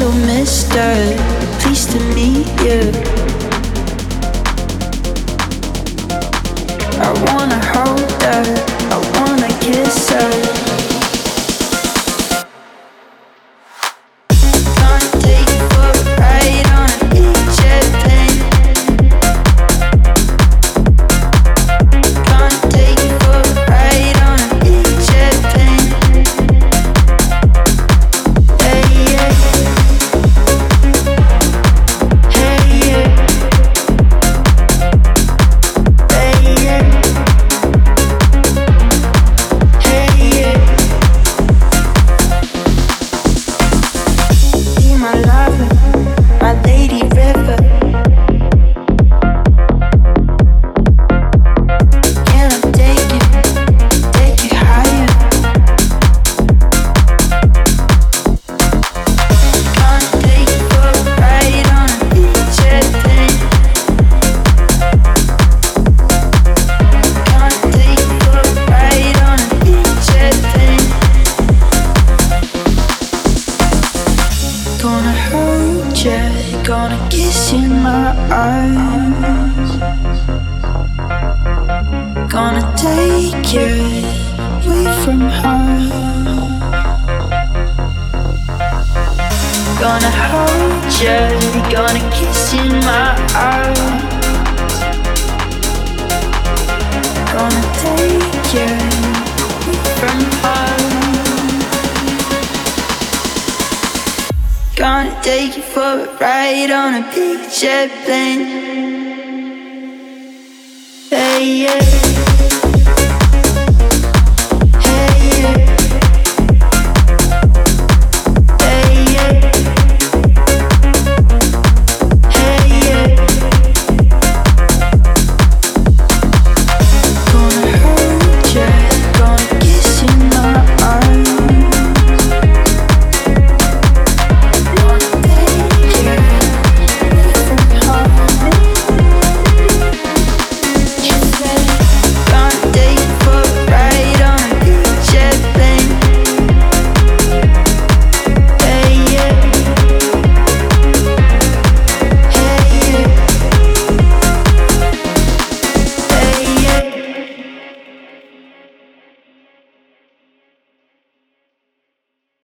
Hello, mister. Pleased to meet you. I wanna hold her. I wanna kiss her. gonna hurt you, gonna kiss you in my eyes. Gonna take you away from her. Gonna hurt you, gonna kiss you in my eyes. Take you for a ride on a big jet plane. Hey, yeah.